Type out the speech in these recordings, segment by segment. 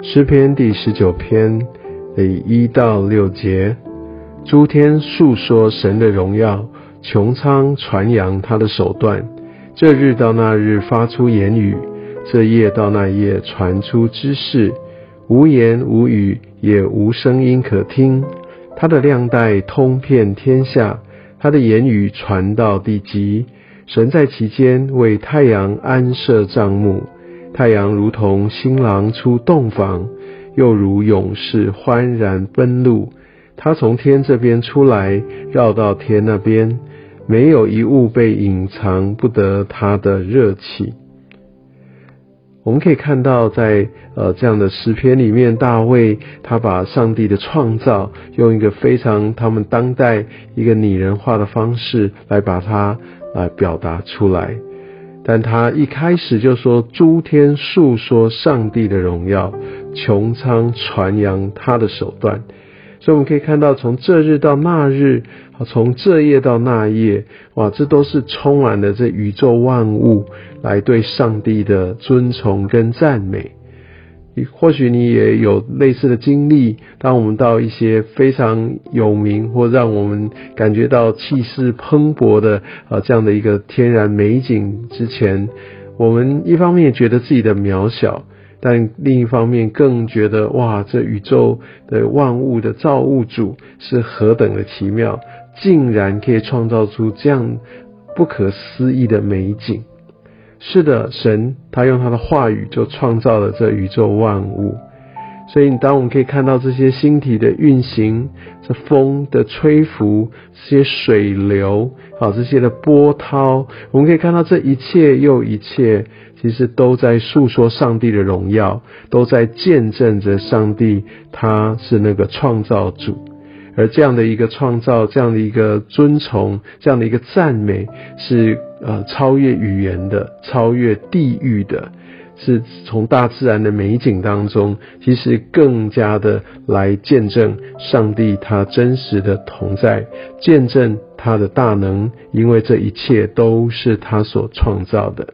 诗篇第十九篇第一到六节：诸天述说神的荣耀，穹苍传扬他的手段。这日到那日发出言语，这夜到那夜传出知识。无言无语，也无声音可听。他的亮带通遍天下，他的言语传到地极。神在其间为太阳安设帐幕。太阳如同新郎出洞房，又如勇士欢然奔路。他从天这边出来，绕到天那边，没有一物被隐藏不得他的热气。我们可以看到，在呃这样的诗篇里面，大卫他把上帝的创造用一个非常他们当代一个拟人化的方式来把它来表达出来。但他一开始就说：“诸天述说上帝的荣耀，穹苍传扬他的手段。”所以我们可以看到，从这日到那日，从这夜到那夜，哇，这都是充满了这宇宙万物来对上帝的尊崇跟赞美。或许你也有类似的经历。当我们到一些非常有名或让我们感觉到气势蓬勃的啊这样的一个天然美景之前，我们一方面觉得自己的渺小，但另一方面更觉得哇，这宇宙的万物的造物主是何等的奇妙，竟然可以创造出这样不可思议的美景。是的，神他用他的话语就创造了这宇宙万物，所以你当我们可以看到这些星体的运行，这风的吹拂，这些水流，好这些的波涛，我们可以看到这一切又一切，其实都在诉说上帝的荣耀，都在见证着上帝他是那个创造主，而这样的一个创造，这样的一个尊崇，这样的一个赞美是。呃，超越语言的，超越地域的，是从大自然的美景当中，其实更加的来见证上帝他真实的同在，见证他的大能，因为这一切都是他所创造的，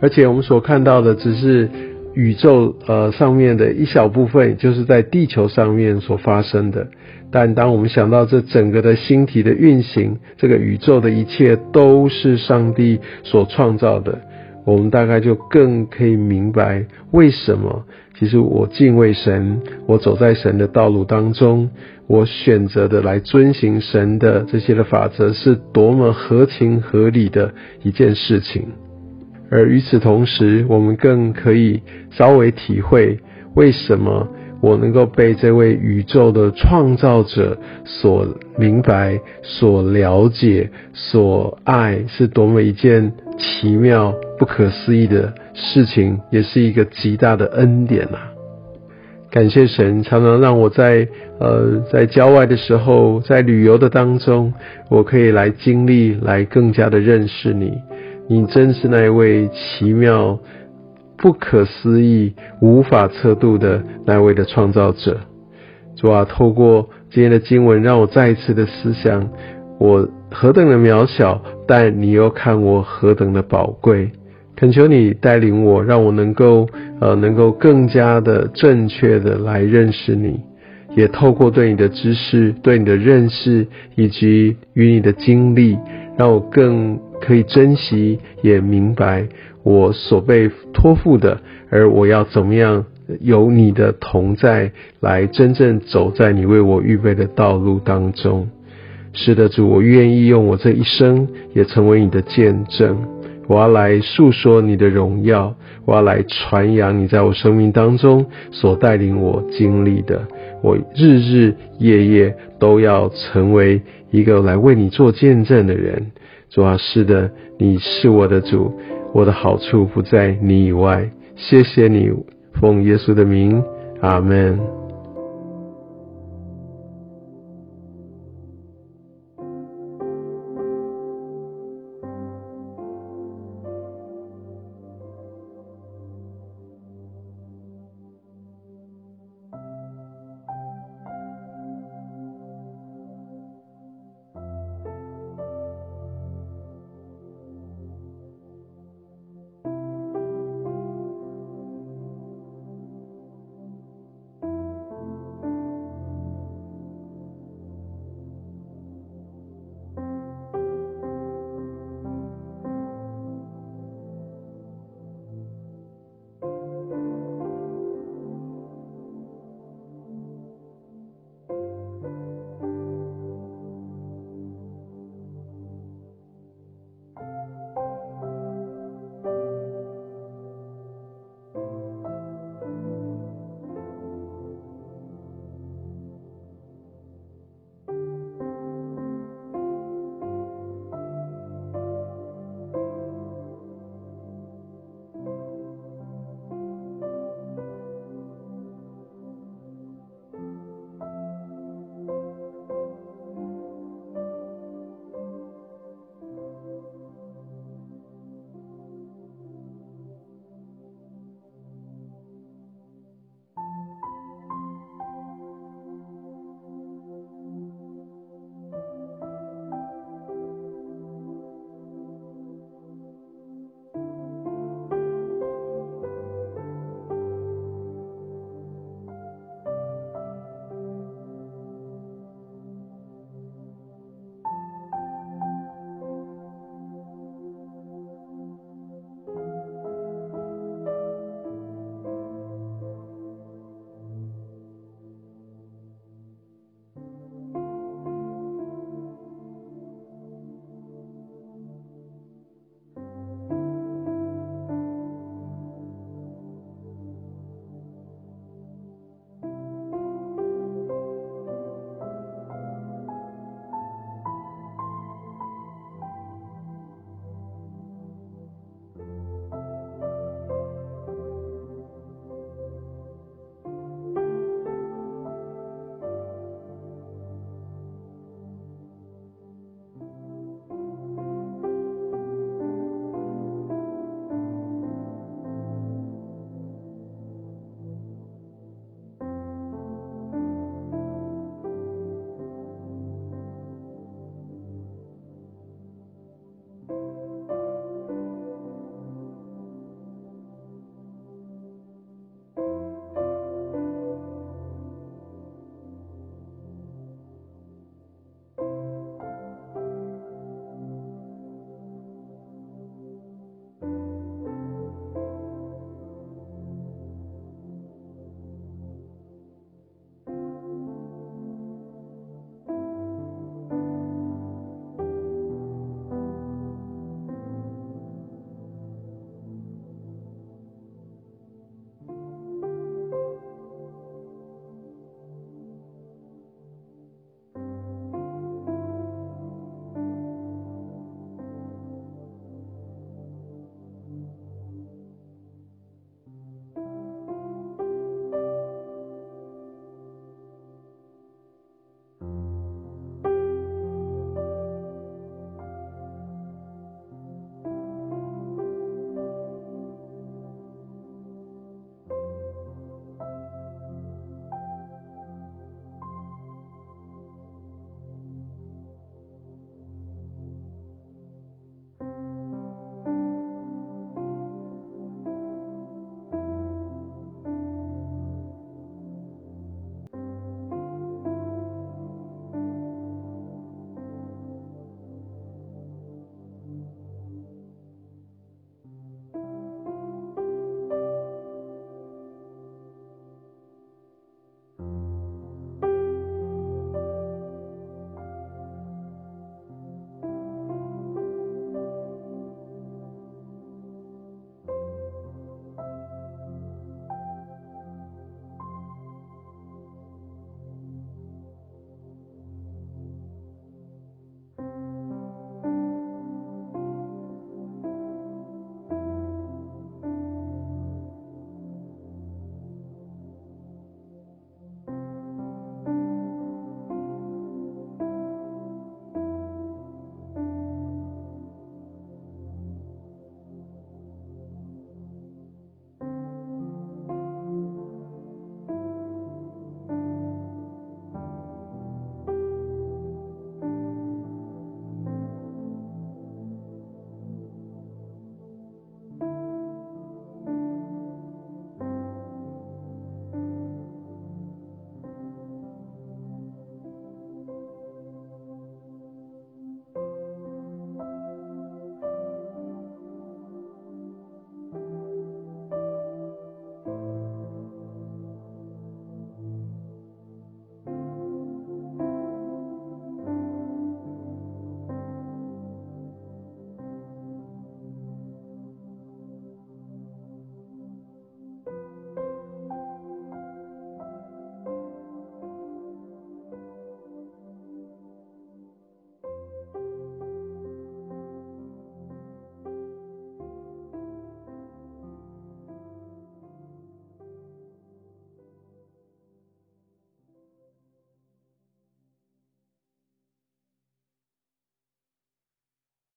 而且我们所看到的只是宇宙呃上面的一小部分，就是在地球上面所发生的。但当我们想到这整个的星体的运行，这个宇宙的一切都是上帝所创造的，我们大概就更可以明白为什么，其实我敬畏神，我走在神的道路当中，我选择的来遵行神的这些的法则，是多么合情合理的一件事情。而与此同时，我们更可以稍微体会为什么。我能够被这位宇宙的创造者所明白、所了解、所爱，是多么一件奇妙、不可思议的事情，也是一个极大的恩典呐！感谢神，常常让我在呃在郊外的时候，在旅游的当中，我可以来经历，来更加的认识你。你真是那一位奇妙。不可思议、无法测度的那位的创造者，主啊，透过今天的经文，让我再一次的思想，我何等的渺小，但你又看我何等的宝贵。恳求你带领我，让我能够呃，能够更加的正确的来认识你，也透过对你的知识、对你的认识以及与你的经历，让我更可以珍惜，也明白。我所被托付的，而我要怎么样有你的同在，来真正走在你为我预备的道路当中。是的，主，我愿意用我这一生也成为你的见证。我要来诉说你的荣耀，我要来传扬你在我生命当中所带领我经历的。我日日夜夜都要成为一个来为你做见证的人。主啊，是的，你是我的主。我的好处不在你以外，谢谢你，奉耶稣的名，阿门。